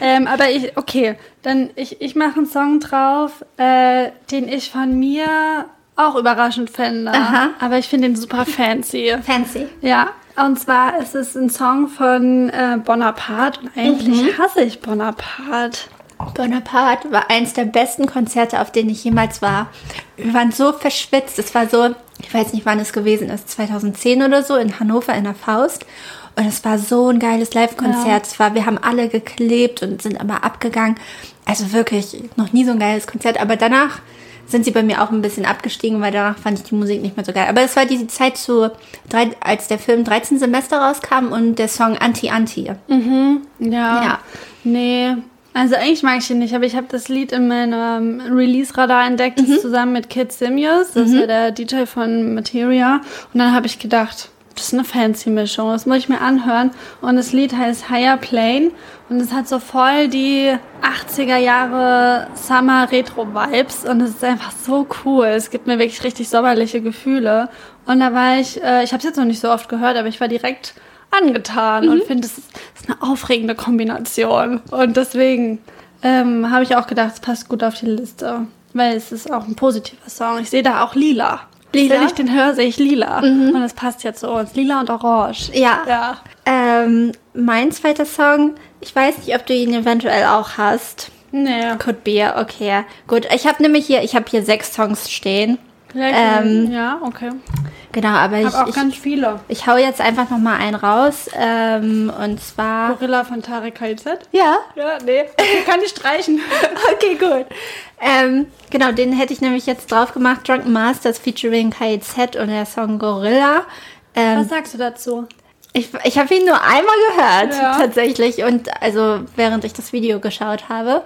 ähm, aber ich, okay, dann ich, ich mache einen Song drauf, äh, den ich von mir auch überraschend fände. Aha. Aber ich finde ihn super fancy. *laughs* Fancy. Ja, und zwar ist es ein Song von äh, Bonaparte und eigentlich hasse ich Bonaparte. Bonaparte war eins der besten Konzerte, auf denen ich jemals war. Wir waren so verschwitzt. Es war so, ich weiß nicht, wann es gewesen ist, 2010 oder so in Hannover in der Faust. Und es war so ein geiles Live-Konzert. Ja. War, wir haben alle geklebt und sind immer abgegangen. Also wirklich noch nie so ein geiles Konzert. Aber danach sind sie bei mir auch ein bisschen abgestiegen, weil danach fand ich die Musik nicht mehr so geil. Aber es war die Zeit zu, drei, als der Film 13 Semester rauskam und der Song Anti-Anti. Ja. Ja. Nee. Also eigentlich mag ich ihn nicht, aber ich habe das Lied in meinem Release-Radar entdeckt, das zusammen mit Kid Simius, das ist ja der DJ von Materia. Und dann habe ich gedacht, das ist eine fancy Mischung, das muss ich mir anhören. Und das Lied heißt Higher Plane und es hat so voll die 80er Jahre Summer Retro Vibes und es ist einfach so cool. Es gibt mir wirklich richtig sommerliche Gefühle. Und da war ich, äh, ich habe es jetzt noch nicht so oft gehört, aber ich war direkt angetan und finde, es ist, ist eine aufregende Kombination. Und deswegen ähm, habe ich auch gedacht, es passt gut auf die Liste. Weil es ist auch ein positiver Song. Ich sehe da auch lila. Lila? Wenn ich den höre, sehe ich lila. Und es passt jetzt zu uns. Lila und orange. Ja. Ja. Ähm, mein zweiter Song, ich weiß nicht, ob du ihn eventuell auch hast. Nee. Could be, okay. Gut, ich habe nämlich hier, ich habe hier sechs Songs stehen. Ähm, ja, okay. Genau, aber Ich habe auch ich, ganz viele. ich hau jetzt einfach noch mal einen raus. Ähm, und zwar. Gorilla von Tarek KZ. Ja. Ja, nee. Okay, kann ich streichen. *laughs* Okay, gut. Ähm, genau, den hätte ich nämlich jetzt drauf gemacht. Drunken Masters featuring KZ und der Song Gorilla. Ähm, Was sagst du dazu? Ich, ich habe ihn nur einmal gehört, Ja. tatsächlich. Und also während ich das Video geschaut habe.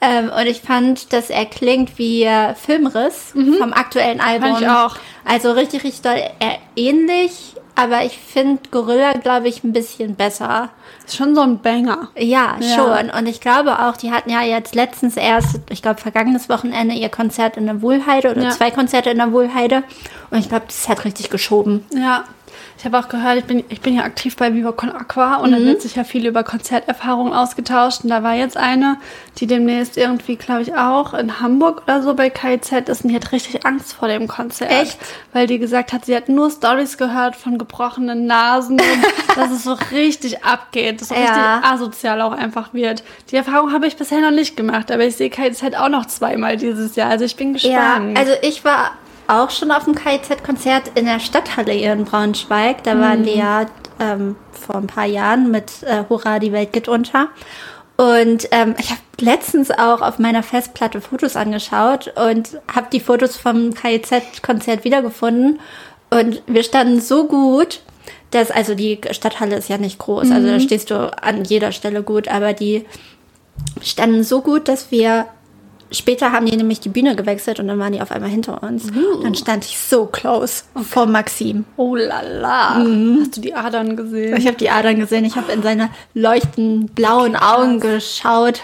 Ähm, und ich fand, dass er klingt wie äh, Filmriss vom aktuellen Album. Mhm. Fand ich auch. Also richtig, richtig doll äh, ähnlich. Aber ich finde Gorilla, glaube ich, ein bisschen besser. Ist schon so ein Banger. Ja, Ja. schon. Und ich glaube auch, die hatten ja jetzt letztens erst, ich glaube, vergangenes Wochenende ihr Konzert in der Wohlheide oder Ja. zwei Konzerte in der Wohlheide. Und ich glaube, das hat richtig geschoben. Ja. Ich habe auch gehört, ich bin, ich bin ja aktiv bei Viva Con Aqua und Mhm. da wird sich ja viel über Konzerterfahrungen ausgetauscht. Und da war jetzt eine, die demnächst irgendwie, glaube ich, auch in Hamburg oder so bei KZ ist und die hat richtig Angst vor dem Konzert. Echt? Weil die gesagt hat, sie hat nur Stories gehört von gebrochenen Nasen und *laughs* dass es so richtig abgeht, dass es so Ja. richtig asozial auch einfach wird. Die Erfahrung habe ich bisher noch nicht gemacht, aber ich sehe KZ auch noch zweimal dieses Jahr. Also ich bin gespannt. Ja, also ich war auch schon auf dem KIZ-Konzert in der Stadthalle hier in Braunschweig. Da waren Mhm. wir ja ähm, vor ein paar Jahren mit äh, Hurra, die Welt geht unter. Und ähm, ich habe letztens auch auf meiner Festplatte Fotos angeschaut und habe die Fotos vom KIZ-Konzert wiedergefunden. Und wir standen so gut, dass, also die Stadthalle ist ja nicht groß, also Mhm. da stehst du an jeder Stelle gut, aber die standen so gut, dass wir später haben die nämlich die Bühne gewechselt und dann waren die auf einmal hinter uns. Uh. Dann stand ich so close okay. vor Maxim. Oh la la. Mhm. Hast du die Adern gesehen? Ich habe die Adern gesehen. Ich habe in seine leuchtenden blauen Augen geschaut.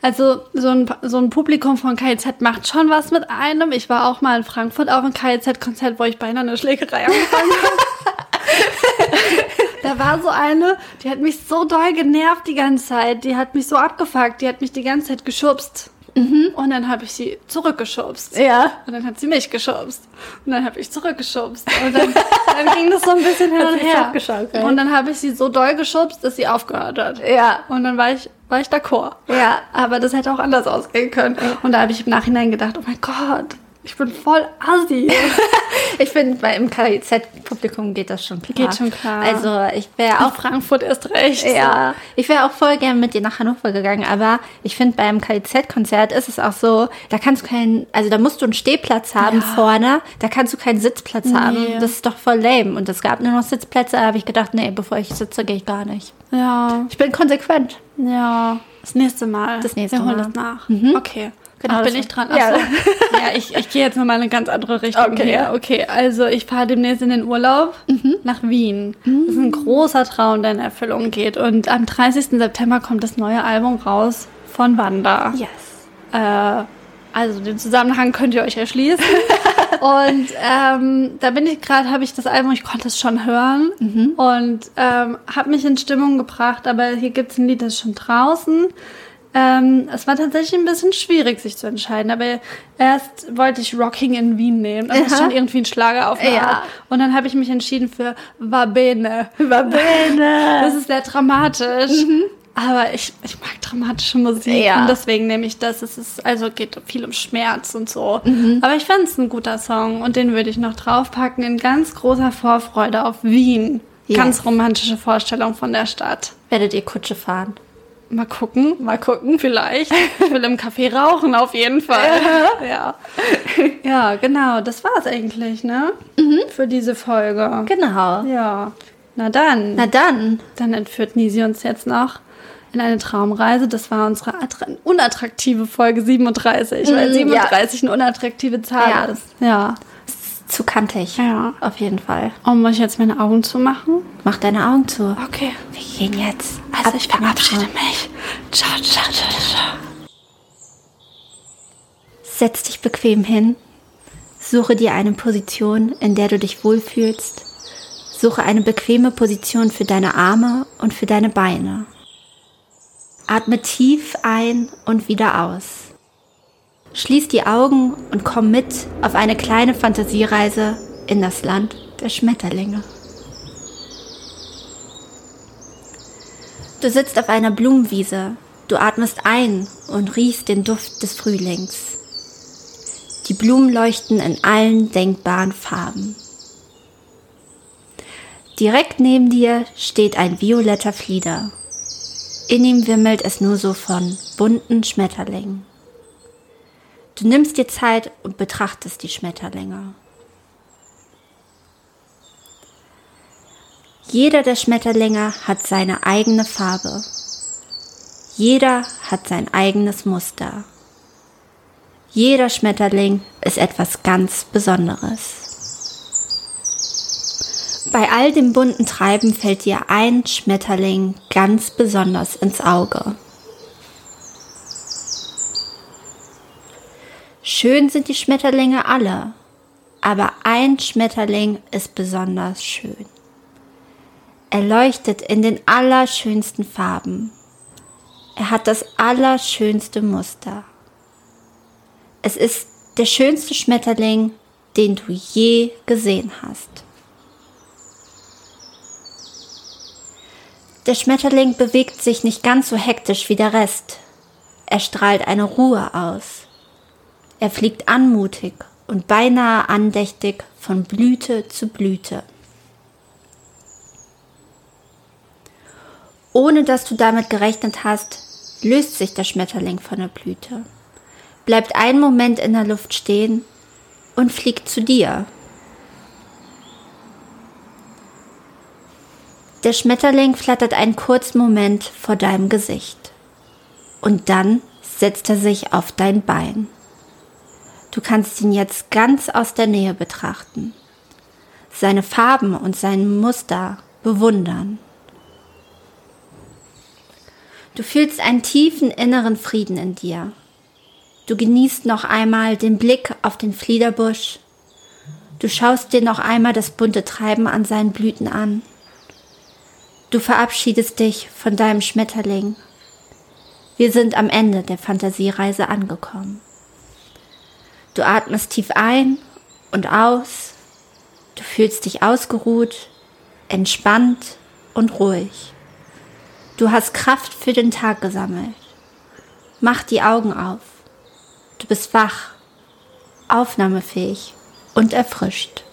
Also so ein, so ein Publikum von KIZ macht schon was mit einem. Ich war auch mal in Frankfurt auf einem KIZ-Konzert, wo ich beinahe eine Schlägerei angefangen habe. *laughs* da war so eine, die hat mich so doll genervt die ganze Zeit. Die hat mich so abgefuckt. Die hat mich die ganze Zeit geschubst. Mhm. Und dann habe ich sie zurückgeschubst. Ja. Und dann hat sie mich geschubst. Und dann habe ich zurückgeschubst. Und dann, *laughs* dann, ging das so ein bisschen hin und her. Und dann habe ich sie so doll geschubst, dass sie aufgehört hat. Ja. Und dann war ich, war ich d'accord. Ja. Aber das hätte auch anders ausgehen können. Und da habe ich im Nachhinein gedacht, oh mein Gott, ich bin voll assi. *laughs* ich finde, im KIZ-Publikum geht das schon klar. Geht schon klar. Also ich wäre auch... Frankfurt erst recht. Ja, ich wäre auch voll gern mit dir nach Hannover gegangen, aber ich finde, beim KIZ-Konzert ist es auch so, da kannst du keinen... Also da musst du einen Stehplatz haben ja. vorne, da kannst du keinen Sitzplatz nee. haben. Das ist doch voll lame. Und es gab nur noch Sitzplätze, da habe ich gedacht, nee, bevor ich sitze, gehe ich gar nicht. Ja. Ich bin konsequent. Ja. Das nächste Mal. Das nächste Wir Mal. Wir holen das nach. Mhm. Okay. Genau, Ach, bin ich dran. Achso. Ja, *laughs* ja ich, ich gehe jetzt mal in eine ganz andere Richtung. Okay, ja. okay. Also ich fahre demnächst in den Urlaub mhm. nach Wien. Mhm. Das ist ein großer Traum, der in Erfüllung geht. Und am 30. September kommt das neue Album raus von Wanda. Yes. Äh, also den Zusammenhang könnt ihr euch erschließen. *laughs* und ähm, da bin ich gerade, habe ich das Album, ich konnte es schon hören mhm. und ähm, habe mich in Stimmung gebracht. Aber hier gibt es ein Lied, das ist schon draußen. Ähm, es war tatsächlich ein bisschen schwierig, sich zu entscheiden. Aber erst wollte ich Rocking in Wien nehmen. Das ja. ist schon irgendwie ein Schlager auf ja. Und dann habe ich mich entschieden für Va Bene. Va Bene. *laughs* Das ist sehr dramatisch. Mhm. Aber ich, ich mag dramatische Musik ja. und deswegen nehme ich das. Es ist, also geht viel um Schmerz und so. Mhm. Aber ich fand es ein guter Song und den würde ich noch draufpacken in ganz großer Vorfreude auf Wien. Yes. Ganz romantische Vorstellung von der Stadt. Werdet ihr Kutsche fahren? Mal gucken, mal gucken, vielleicht. Ich will im Café rauchen, auf jeden Fall. ja. ja, genau, das war's eigentlich, ne? Mhm. Für diese Folge. Genau. Ja. Na dann. Na dann. Dann entführt Nisi uns jetzt noch in eine Traumreise. Das war unsere unattraktive Folge 37, weil 37 mhm, ja. eine unattraktive Zahl ja. ist. Ja zu kantig. Ja. Auf jeden Fall. Und muss ich jetzt meine Augen zumachen? Mach deine Augen zu. Okay. Wir gehen jetzt. Also ich verabschiede mich. Ciao, ciao, ciao, ciao. Setz dich bequem hin. Suche dir eine Position, in der du dich wohlfühlst. Suche eine bequeme Position für deine Arme und für deine Beine. Atme tief ein und wieder aus. Schließ die Augen und komm mit auf eine kleine Fantasiereise in das Land der Schmetterlinge. Du sitzt auf einer Blumenwiese, du atmest ein und riechst den Duft des Frühlings. Die Blumen leuchten in allen denkbaren Farben. Direkt neben dir steht ein violetter Flieder. In ihm wimmelt es nur so von bunten Schmetterlingen. Du nimmst dir Zeit und betrachtest die Schmetterlinge. Jeder der Schmetterlinge hat seine eigene Farbe. Jeder hat sein eigenes Muster. Jeder Schmetterling ist etwas ganz Besonderes. Bei all dem bunten Treiben fällt dir ein Schmetterling ganz besonders ins Auge. Schön sind die Schmetterlinge alle, aber ein Schmetterling ist besonders schön. Er leuchtet in den allerschönsten Farben. Er hat das allerschönste Muster. Es ist der schönste Schmetterling, den du je gesehen hast. Der Schmetterling bewegt sich nicht ganz so hektisch wie der Rest. Er strahlt eine Ruhe aus. Er fliegt anmutig und beinahe andächtig von Blüte zu Blüte. Ohne dass du damit gerechnet hast, löst sich der Schmetterling von der Blüte, bleibt einen Moment in der Luft stehen und fliegt zu dir. Der Schmetterling flattert einen kurzen Moment vor deinem Gesicht und dann setzt er sich auf dein Bein. Du kannst ihn jetzt ganz aus der Nähe betrachten, seine Farben und sein Muster bewundern. Du fühlst einen tiefen inneren Frieden in dir. Du genießt noch einmal den Blick auf den Fliederbusch. Du schaust dir noch einmal das bunte Treiben an seinen Blüten an. Du verabschiedest dich von deinem Schmetterling. Wir sind am Ende der Fantasiereise angekommen. Du atmest tief ein und aus. Du fühlst dich ausgeruht, entspannt und ruhig. Du hast Kraft für den Tag gesammelt. Mach die Augen auf. Du bist wach, aufnahmefähig und erfrischt.